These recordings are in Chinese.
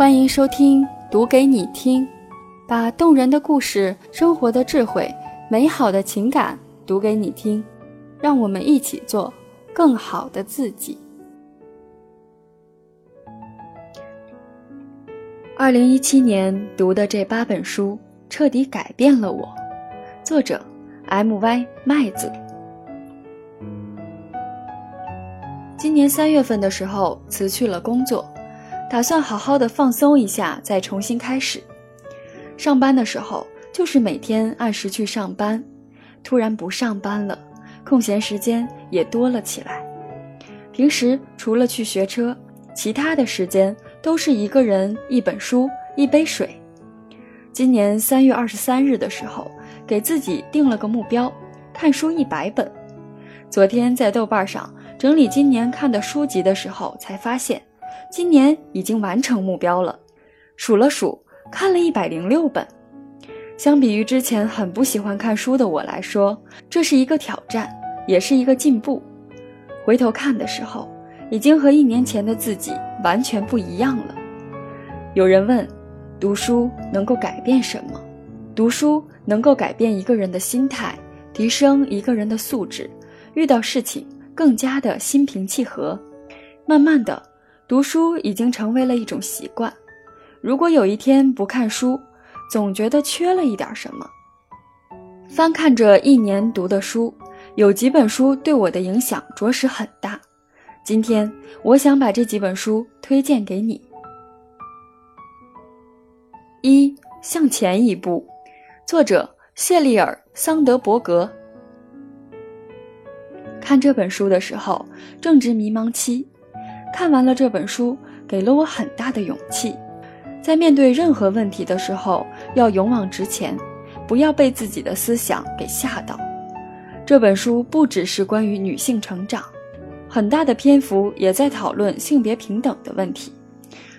欢迎收听《读给你听》，把动人的故事、生活的智慧、美好的情感读给你听，让我们一起做更好的自己。二零一七年读的这八本书，彻底改变了我。作者：M.Y. 麦子。今年三月份的时候，辞去了工作。打算好好的放松一下，再重新开始。上班的时候就是每天按时去上班，突然不上班了，空闲时间也多了起来。平时除了去学车，其他的时间都是一个人、一本书、一杯水。今年三月二十三日的时候，给自己定了个目标，看书一百本。昨天在豆瓣上整理今年看的书籍的时候，才发现。今年已经完成目标了，数了数，看了一百零六本。相比于之前很不喜欢看书的我来说，这是一个挑战，也是一个进步。回头看的时候，已经和一年前的自己完全不一样了。有人问，读书能够改变什么？读书能够改变一个人的心态，提升一个人的素质，遇到事情更加的心平气和，慢慢的。读书已经成为了一种习惯，如果有一天不看书，总觉得缺了一点什么。翻看着一年读的书，有几本书对我的影响着实很大。今天我想把这几本书推荐给你。一向前一步，作者谢利尔·桑德伯格。看这本书的时候，正值迷茫期。看完了这本书，给了我很大的勇气，在面对任何问题的时候，要勇往直前，不要被自己的思想给吓到。这本书不只是关于女性成长，很大的篇幅也在讨论性别平等的问题。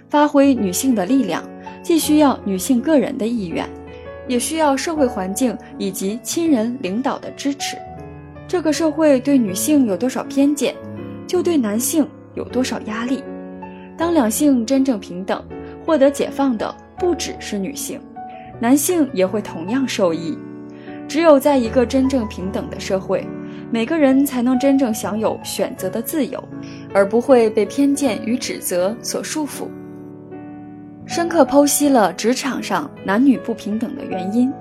发挥女性的力量，既需要女性个人的意愿，也需要社会环境以及亲人领导的支持。这个社会对女性有多少偏见，就对男性。有多少压力？当两性真正平等，获得解放的不只是女性，男性也会同样受益。只有在一个真正平等的社会，每个人才能真正享有选择的自由，而不会被偏见与指责所束缚。深刻剖析了职场上男女不平等的原因，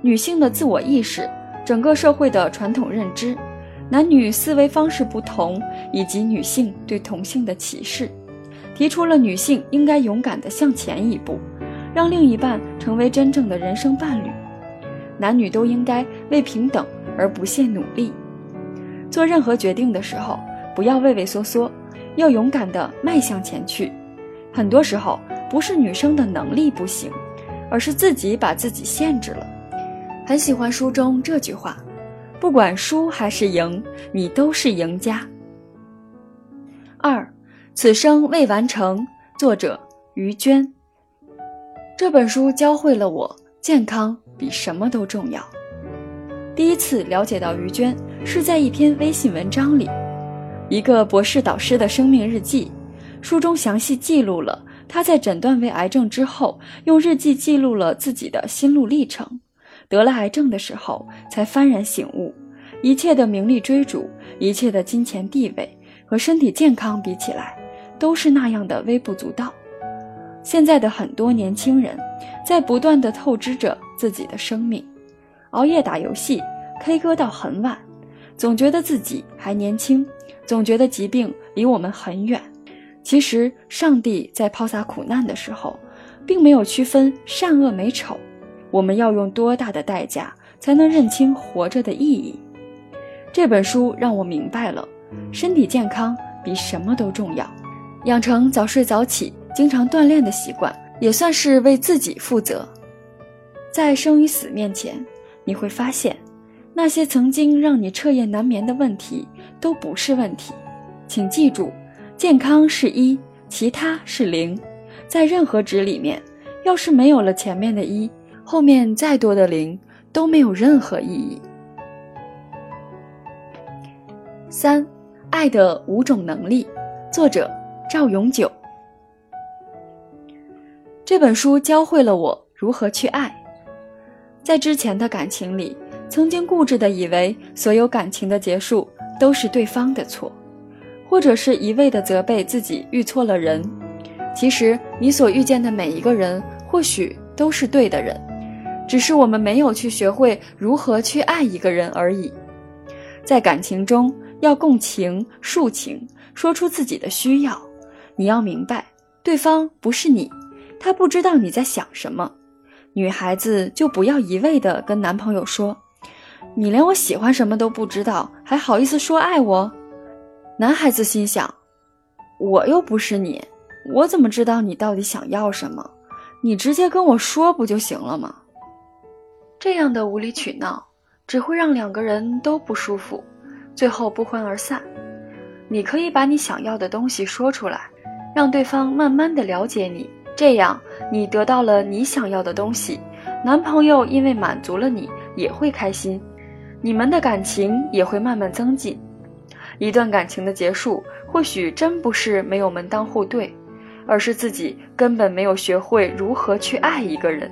女性的自我意识，整个社会的传统认知。男女思维方式不同，以及女性对同性的歧视，提出了女性应该勇敢地向前一步，让另一半成为真正的人生伴侣。男女都应该为平等而不懈努力。做任何决定的时候，不要畏畏缩缩，要勇敢地迈向前去。很多时候，不是女生的能力不行，而是自己把自己限制了。很喜欢书中这句话。不管输还是赢，你都是赢家。二，此生未完成。作者于娟。这本书教会了我，健康比什么都重要。第一次了解到于娟，是在一篇微信文章里，一个博士导师的生命日记。书中详细记录了他在诊断为癌症之后，用日记记录了自己的心路历程。得了癌症的时候，才幡然醒悟，一切的名利追逐，一切的金钱地位和身体健康比起来，都是那样的微不足道。现在的很多年轻人，在不断的透支着自己的生命，熬夜打游戏，K 歌到很晚，总觉得自己还年轻，总觉得疾病离我们很远。其实，上帝在抛洒苦难的时候，并没有区分善恶美丑。我们要用多大的代价才能认清活着的意义？这本书让我明白了，身体健康比什么都重要。养成早睡早起、经常锻炼的习惯，也算是为自己负责。在生与死面前，你会发现，那些曾经让你彻夜难眠的问题都不是问题。请记住，健康是一，其他是零。在任何值里面，要是没有了前面的一。后面再多的零都没有任何意义。三，爱的五种能力，作者赵永久。这本书教会了我如何去爱。在之前的感情里，曾经固执地以为所有感情的结束都是对方的错，或者是一味地责备自己遇错了人。其实，你所遇见的每一个人，或许都是对的人，只是我们没有去学会如何去爱一个人而已。在感情中，要共情、抒情，说出自己的需要。你要明白，对方不是你，他不知道你在想什么。女孩子就不要一味的跟男朋友说：“你连我喜欢什么都不知道，还好意思说爱我？”男孩子心想：“我又不是你，我怎么知道你到底想要什么？你直接跟我说不就行了吗？”这样的无理取闹只会让两个人都不舒服，最后不欢而散。你可以把你想要的东西说出来，让对方慢慢的了解你。这样，你得到了你想要的东西，男朋友因为满足了你，也会开心，你们的感情也会慢慢增进。一段感情的结束，或许真不是没有门当户对，而是自己根本没有学会如何去爱一个人。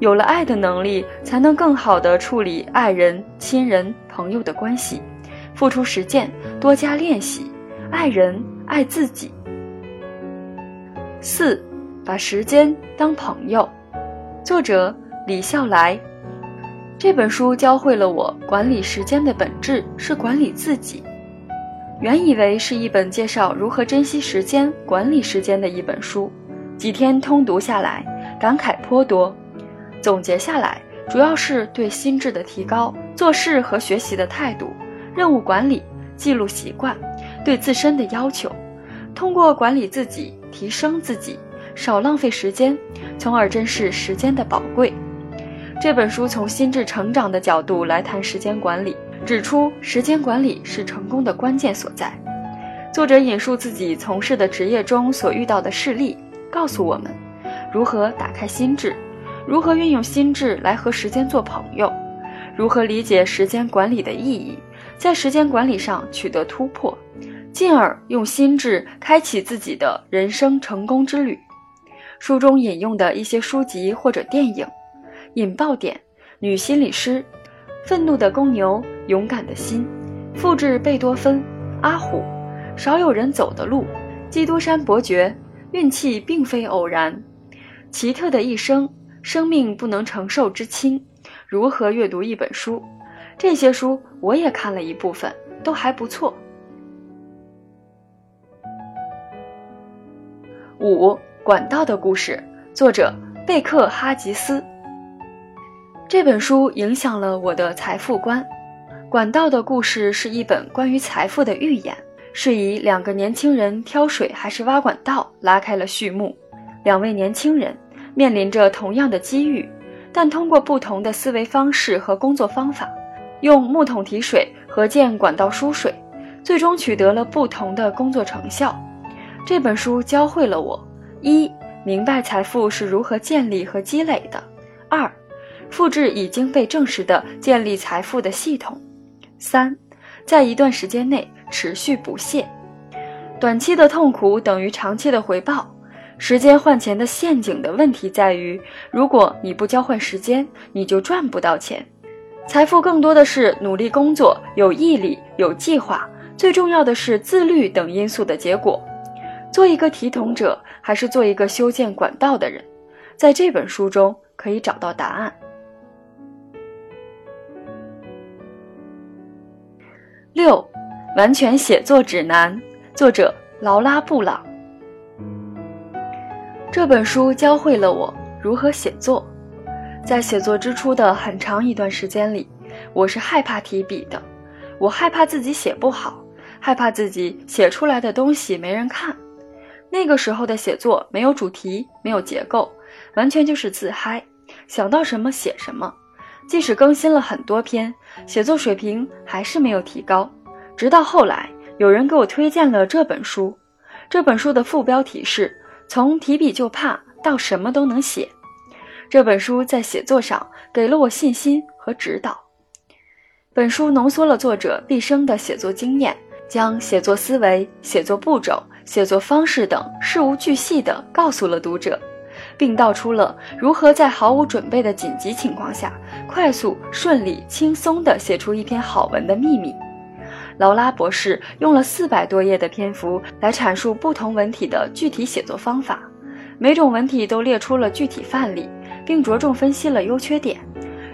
有了爱的能力，才能更好的处理爱人、亲人、朋友的关系，付出实践，多加练习，爱人，爱自己。四。把时间当朋友，作者李笑来。这本书教会了我，管理时间的本质是管理自己。原以为是一本介绍如何珍惜时间、管理时间的一本书，几天通读下来，感慨颇多。总结下来，主要是对心智的提高、做事和学习的态度、任务管理、记录习惯、对自身的要求，通过管理自己，提升自己。少浪费时间，从而珍视时间的宝贵。这本书从心智成长的角度来谈时间管理，指出时间管理是成功的关键所在。作者引述自己从事的职业中所遇到的事例，告诉我们如何打开心智，如何运用心智来和时间做朋友，如何理解时间管理的意义，在时间管理上取得突破，进而用心智开启自己的人生成功之旅。书中引用的一些书籍或者电影，引爆点：女心理师，愤怒的公牛，勇敢的心，复制贝多芬，阿虎，少有人走的路，基督山伯爵，运气并非偶然，奇特的一生，生命不能承受之轻，如何阅读一本书？这些书我也看了一部分，都还不错。五。管道的故事，作者贝克哈吉斯。这本书影响了我的财富观。管道的故事是一本关于财富的寓言，是以两个年轻人挑水还是挖管道拉开了序幕。两位年轻人面临着同样的机遇，但通过不同的思维方式和工作方法，用木桶提水和建管道输水，最终取得了不同的工作成效。这本书教会了我。一、明白财富是如何建立和积累的；二、复制已经被证实的建立财富的系统；三、在一段时间内持续不懈。短期的痛苦等于长期的回报。时间换钱的陷阱的问题在于，如果你不交换时间，你就赚不到钱。财富更多的是努力工作、有毅力、有计划，最重要的是自律等因素的结果。做一个提桶者，还是做一个修建管道的人，在这本书中可以找到答案。六，完全写作指南，作者劳拉·布朗。这本书教会了我如何写作。在写作之初的很长一段时间里，我是害怕提笔的，我害怕自己写不好，害怕自己写出来的东西没人看。那个时候的写作没有主题，没有结构，完全就是自嗨，想到什么写什么。即使更新了很多篇，写作水平还是没有提高。直到后来，有人给我推荐了这本书。这本书的副标题是“从提笔就怕到什么都能写”。这本书在写作上给了我信心和指导。本书浓缩了作者毕生的写作经验。将写作思维、写作步骤、写作方式等事无巨细地告诉了读者，并道出了如何在毫无准备的紧急情况下，快速、顺利、轻松地写出一篇好文的秘密。劳拉博士用了四百多页的篇幅来阐述不同文体的具体写作方法，每种文体都列出了具体范例，并着重分析了优缺点。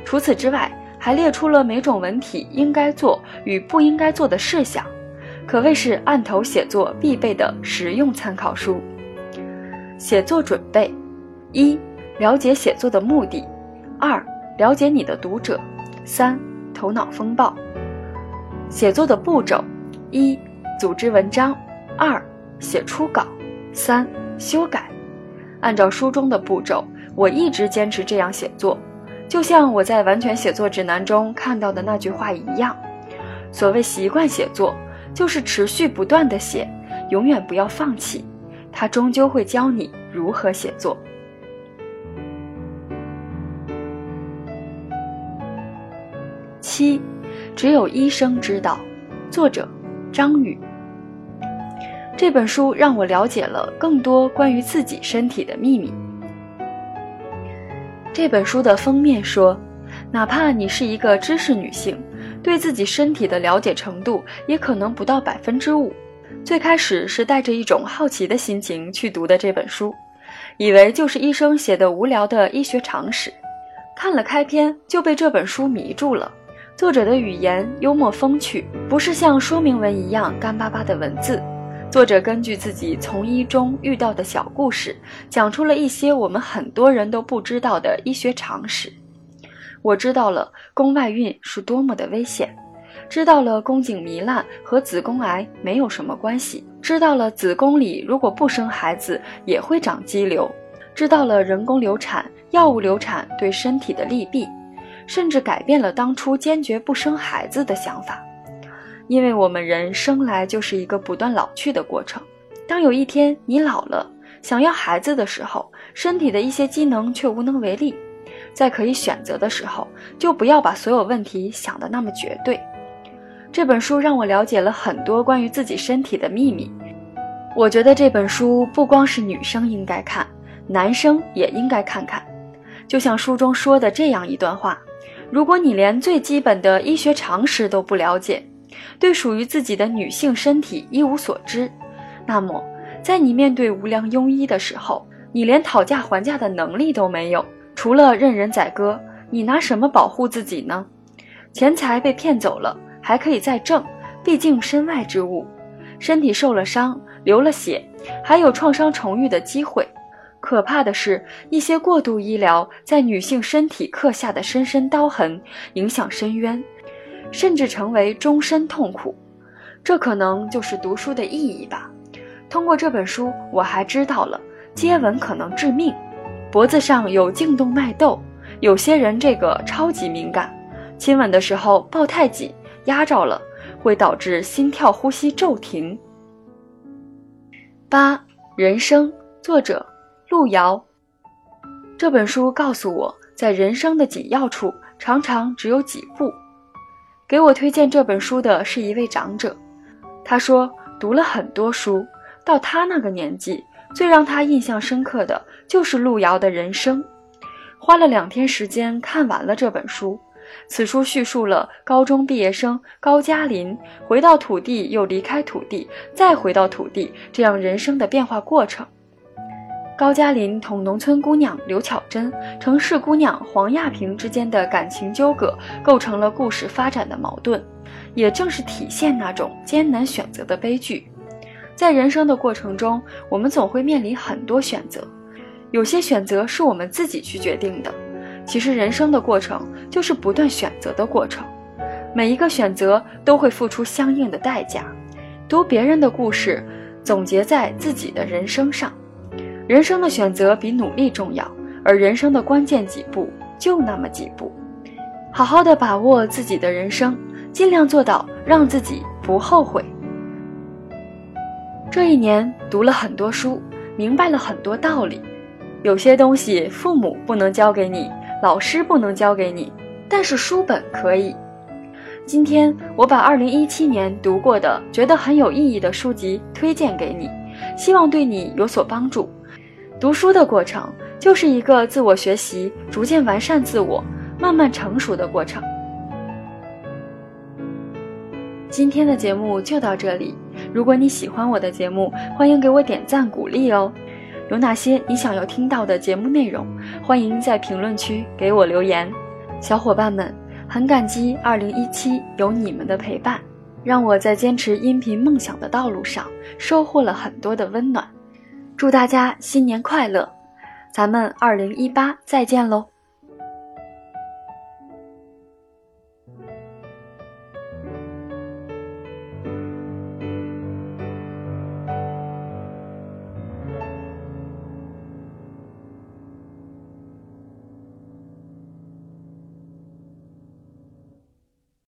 除此之外，还列出了每种文体应该做与不应该做的事项，可谓是案头写作必备的实用参考书。写作准备：一、了解写作的目的；二、了解你的读者；三、头脑风暴。写作的步骤：一、组织文章；二、写初稿；三、修改。按照书中的步骤，我一直坚持这样写作，就像我在完全写作指南中看到的那句话一样：所谓习惯写作，就是持续不断的写，永远不要放弃，它终究会教你如何写作。七。只有医生知道。作者：张宇。这本书让我了解了更多关于自己身体的秘密。这本书的封面说：“哪怕你是一个知识女性，对自己身体的了解程度也可能不到百分之五。”最开始是带着一种好奇的心情去读的这本书，以为就是医生写的无聊的医学常识。看了开篇就被这本书迷住了。作者的语言幽默风趣，不是像说明文一样干巴巴的文字。作者根据自己从医中遇到的小故事，讲出了一些我们很多人都不知道的医学常识。我知道了宫外孕是多么的危险，知道了宫颈糜烂和子宫癌没有什么关系，知道了子宫里如果不生孩子也会长肌瘤，知道了人工流产、药物流产对身体的利弊。甚至改变了当初坚决不生孩子的想法，因为我们人生来就是一个不断老去的过程。当有一天你老了，想要孩子的时候，身体的一些机能却无能为力，在可以选择的时候，就不要把所有问题想得那么绝对。这本书让我了解了很多关于自己身体的秘密。我觉得这本书不光是女生应该看，男生也应该看看。就像书中说的这样一段话。如果你连最基本的医学常识都不了解，对属于自己的女性身体一无所知，那么在你面对无良庸医的时候，你连讨价还价的能力都没有，除了任人宰割，你拿什么保护自己呢？钱财被骗走了还可以再挣，毕竟身外之物；身体受了伤、流了血，还有创伤重愈的机会。可怕的是，一些过度医疗在女性身体刻下的深深刀痕，影响深渊，甚至成为终身痛苦。这可能就是读书的意义吧。通过这本书，我还知道了接吻可能致命，脖子上有颈动脉窦，有些人这个超级敏感，亲吻的时候抱太紧，压着了，会导致心跳、呼吸骤停。八人生，作者。路遥这本书告诉我，在人生的紧要处，常常只有几步。给我推荐这本书的是一位长者，他说读了很多书，到他那个年纪，最让他印象深刻的就是路遥的人生。花了两天时间看完了这本书。此书叙述了高中毕业生高加林回到土地，又离开土地，再回到土地这样人生的变化过程。高加林同农村姑娘刘巧珍、城市姑娘黄亚萍之间的感情纠葛，构成了故事发展的矛盾，也正是体现那种艰难选择的悲剧。在人生的过程中，我们总会面临很多选择，有些选择是我们自己去决定的。其实，人生的过程就是不断选择的过程，每一个选择都会付出相应的代价。读别人的故事，总结在自己的人生上。人生的选择比努力重要，而人生的关键几步就那么几步，好好的把握自己的人生，尽量做到让自己不后悔。这一年读了很多书，明白了很多道理。有些东西父母不能教给你，老师不能教给你，但是书本可以。今天我把二零一七年读过的、觉得很有意义的书籍推荐给你，希望对你有所帮助。读书的过程就是一个自我学习、逐渐完善自我、慢慢成熟的过程。今天的节目就到这里。如果你喜欢我的节目，欢迎给我点赞鼓励哦。有哪些你想要听到的节目内容，欢迎在评论区给我留言。小伙伴们，很感激2017有你们的陪伴，让我在坚持音频梦想的道路上收获了很多的温暖。祝大家新年快乐！咱们二零一八再见喽！